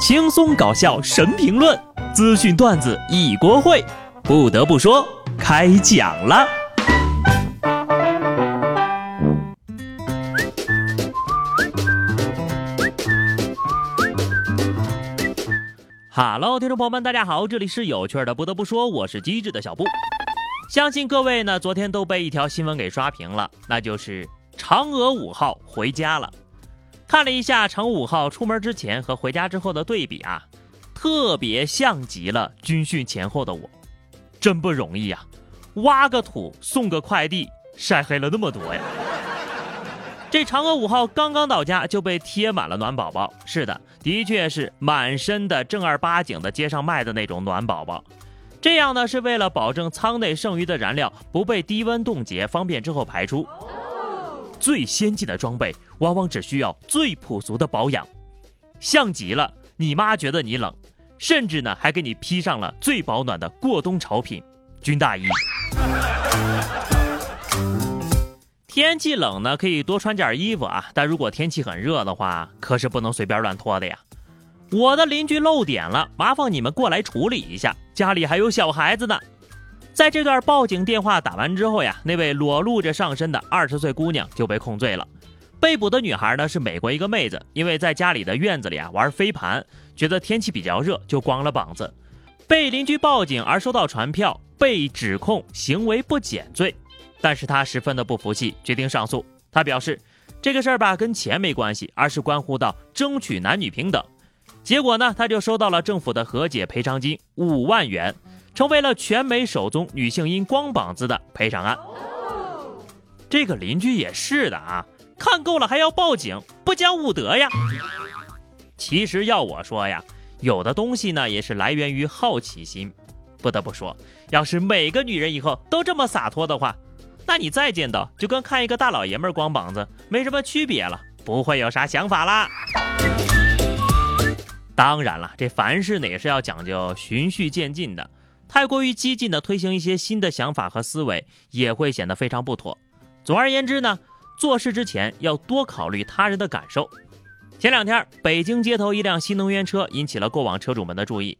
轻松搞笑神评论，资讯段子一锅烩。不得不说，开讲了。哈喽，听众朋友们，大家好，这里是有趣的。不得不说，我是机智的小布。相信各位呢，昨天都被一条新闻给刷屏了，那就是嫦娥五号回家了。看了一下嫦五号出门之前和回家之后的对比啊，特别像极了军训前后的我，真不容易啊！挖个土送个快递，晒黑了那么多呀。这嫦娥五号刚刚到家就被贴满了暖宝宝，是的，的确是满身的正儿八经的街上卖的那种暖宝宝。这样呢是为了保证舱内剩余的燃料不被低温冻结，方便之后排出。最先进的装备往往只需要最朴素的保养，像极了你妈觉得你冷，甚至呢还给你披上了最保暖的过冬潮品军大衣。天气冷呢可以多穿件衣服啊，但如果天气很热的话，可是不能随便乱脱的呀。我的邻居漏点了，麻烦你们过来处理一下，家里还有小孩子呢。在这段报警电话打完之后呀，那位裸露着上身的二十岁姑娘就被控罪了。被捕的女孩呢是美国一个妹子，因为在家里的院子里啊玩飞盘，觉得天气比较热，就光了膀子，被邻居报警而收到传票，被指控行为不检罪。但是她十分的不服气，决定上诉。她表示，这个事儿吧跟钱没关系，而是关乎到争取男女平等。结果呢，她就收到了政府的和解赔偿金五万元。成为了全美首宗女性因光膀子的赔偿案。这个邻居也是的啊，看够了还要报警，不讲武德呀！其实要我说呀，有的东西呢也是来源于好奇心。不得不说，要是每个女人以后都这么洒脱的话，那你再见到就跟看一个大老爷们光膀子没什么区别了，不会有啥想法啦。当然了，这凡事呢也是要讲究循序渐进的。太过于激进的推行一些新的想法和思维，也会显得非常不妥。总而言之呢，做事之前要多考虑他人的感受。前两天，北京街头一辆新能源车引起了过往车主们的注意，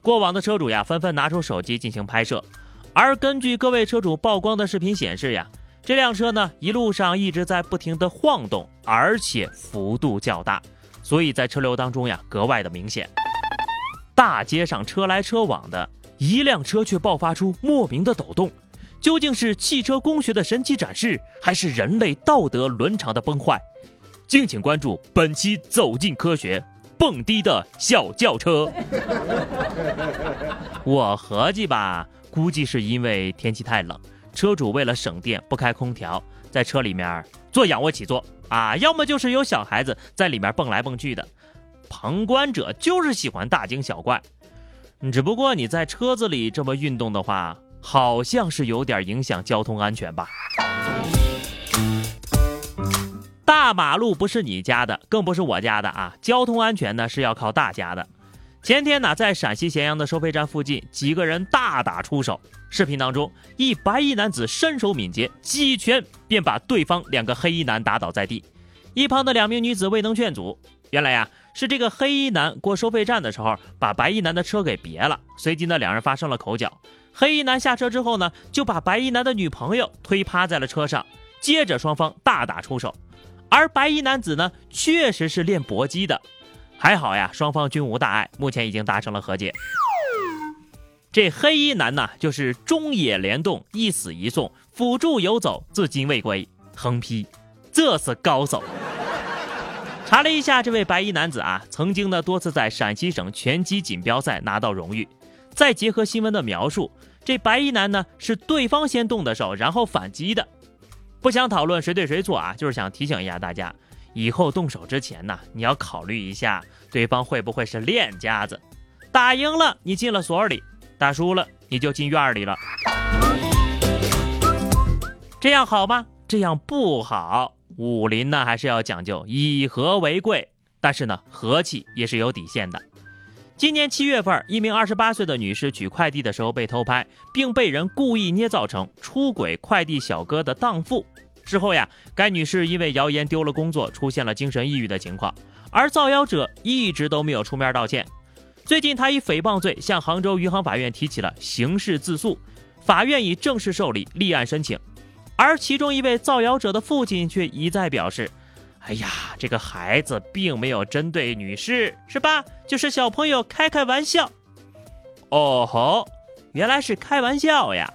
过往的车主呀纷纷拿出手机进行拍摄。而根据各位车主曝光的视频显示呀，这辆车呢一路上一直在不停的晃动，而且幅度较大，所以在车流当中呀格外的明显。大街上车来车往的。一辆车却爆发出莫名的抖动，究竟是汽车工学的神奇展示，还是人类道德伦常的崩坏？敬请关注本期《走进科学》，蹦迪的小轿车。我合计吧，估计是因为天气太冷，车主为了省电不开空调，在车里面做仰卧起坐啊，要么就是有小孩子在里面蹦来蹦去的，旁观者就是喜欢大惊小怪。只不过你在车子里这么运动的话，好像是有点影响交通安全吧？大马路不是你家的，更不是我家的啊！交通安全呢是要靠大家的。前天呢，在陕西咸阳的收费站附近，几个人大打出手。视频当中，一白衣男子身手敏捷，几拳便把对方两个黑衣男打倒在地。一旁的两名女子未能劝阻。原来呀。是这个黑衣男过收费站的时候，把白衣男的车给别了。随即呢，两人发生了口角。黑衣男下车之后呢，就把白衣男的女朋友推趴在了车上。接着双方大打出手。而白衣男子呢，确实是练搏击的。还好呀，双方均无大碍，目前已经达成了和解。这黑衣男呢，就是中野联动，一死一送，辅助游走，至今未归。横批：这是高手。查了一下，这位白衣男子啊，曾经呢多次在陕西省拳击锦标赛拿到荣誉。再结合新闻的描述，这白衣男呢是对方先动的手，然后反击的。不想讨论谁对谁错啊，就是想提醒一下大家，以后动手之前呢，你要考虑一下对方会不会是练家子。打赢了你进了所里，打输了你就进院里了。这样好吗？这样不好。武林呢，还是要讲究以和为贵，但是呢，和气也是有底线的。今年七月份，一名二十八岁的女士取快递的时候被偷拍，并被人故意捏造成出轨快递小哥的荡妇。之后呀，该女士因为谣言丢了工作，出现了精神抑郁的情况。而造谣者一直都没有出面道歉。最近，他以诽谤罪向杭州余杭法院提起了刑事自诉，法院已正式受理立案申请。而其中一位造谣者的父亲却一再表示：“哎呀，这个孩子并没有针对女士，是吧？就是小朋友开开玩笑。”哦吼，原来是开玩笑呀！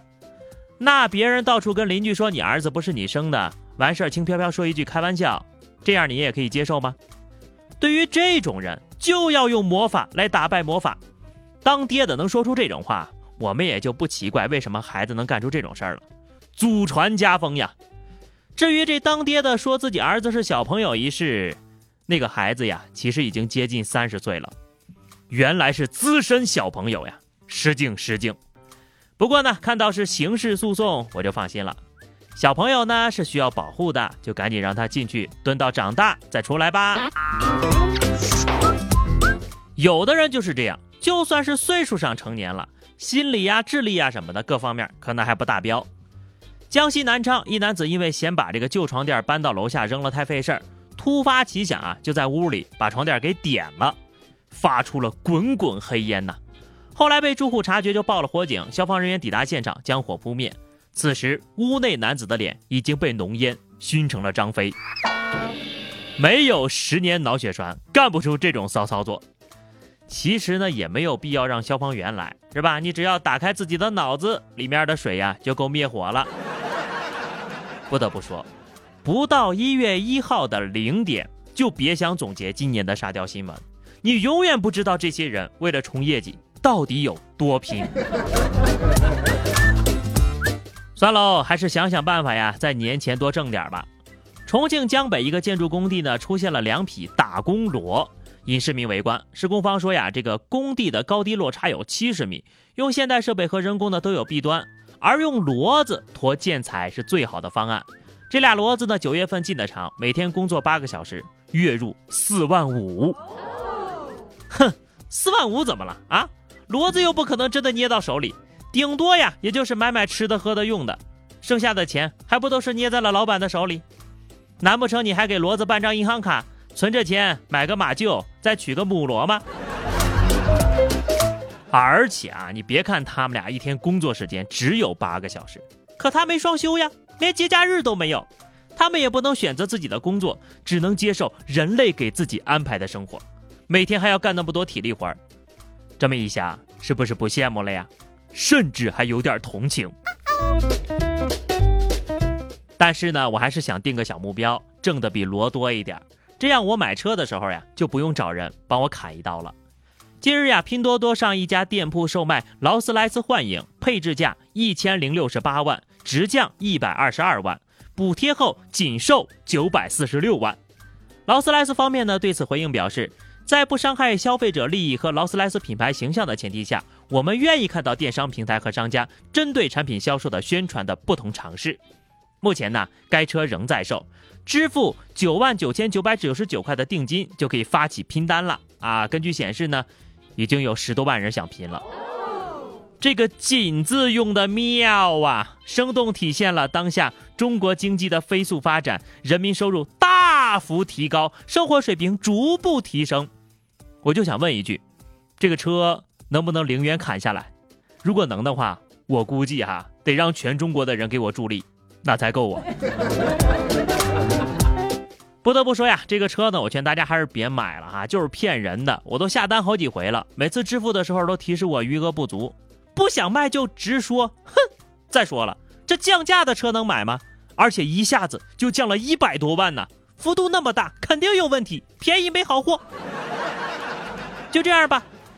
那别人到处跟邻居说你儿子不是你生的，完事儿轻飘飘说一句开玩笑，这样你也可以接受吗？对于这种人，就要用魔法来打败魔法。当爹的能说出这种话，我们也就不奇怪为什么孩子能干出这种事儿了。祖传家风呀。至于这当爹的说自己儿子是小朋友一事，那个孩子呀，其实已经接近三十岁了，原来是资深小朋友呀，失敬失敬。不过呢，看到是刑事诉讼，我就放心了。小朋友呢是需要保护的，就赶紧让他进去蹲到长大再出来吧。有的人就是这样，就算是岁数上成年了，心理呀、智力呀什么的各方面可能还不达标。江西南昌一男子因为嫌把这个旧床垫搬到楼下扔了太费事儿，突发奇想啊，就在屋里把床垫给点了，发出了滚滚黑烟呐。后来被住户察觉，就报了火警，消防人员抵达现场将火扑灭。此时，屋内男子的脸已经被浓烟熏成了张飞，没有十年脑血栓，干不出这种骚操作。其实呢，也没有必要让消防员来，是吧？你只要打开自己的脑子，里面的水呀就够灭火了。不得不说，不到一月一号的零点，就别想总结今年的沙雕新闻，你永远不知道这些人为了冲业绩到底有多拼。算喽，还是想想办法呀，在年前多挣点吧。重庆江北一个建筑工地呢，出现了两匹打工骡，引市民围观。施工方说呀，这个工地的高低落差有七十米，用现代设备和人工呢都有弊端，而用骡子驮建材是最好的方案。这俩骡子呢，九月份进的厂，每天工作八个小时，月入四万五。哼，四万五怎么了啊？骡子又不可能真的捏到手里。顶多呀，也就是买买吃的、喝的、用的，剩下的钱还不都是捏在了老板的手里？难不成你还给骡子办张银行卡，存着钱买个马厩，再娶个母骡吗？而且啊，你别看他们俩一天工作时间只有八个小时，可他没双休呀，连节假日都没有，他们也不能选择自己的工作，只能接受人类给自己安排的生活，每天还要干那么多体力活儿。这么一想，是不是不羡慕了呀？甚至还有点同情，但是呢，我还是想定个小目标，挣的比罗多一点，这样我买车的时候呀，就不用找人帮我砍一刀了。近日呀，拼多多上一家店铺售卖劳斯莱斯幻影，配置价一千零六十八万，直降一百二十二万，补贴后仅售九百四十六万。劳斯莱斯方面呢，对此回应表示。在不伤害消费者利益和劳斯莱斯品牌形象的前提下，我们愿意看到电商平台和商家针对产品销售的宣传的不同尝试。目前呢，该车仍在售，支付九万九千九百九十九块的定金就可以发起拼单了啊！根据显示呢，已经有十多万人想拼了。这个“锦”字用的妙啊，生动体现了当下中国经济的飞速发展，人民收入大幅提高，生活水平逐步提升。我就想问一句，这个车能不能零元砍下来？如果能的话，我估计哈得让全中国的人给我助力，那才够啊！不得不说呀，这个车呢，我劝大家还是别买了哈，就是骗人的。我都下单好几回了，每次支付的时候都提示我余额不足，不想卖就直说。哼！再说了，这降价的车能买吗？而且一下子就降了一百多万呢，幅度那么大，肯定有问题，便宜没好货。就这样吧，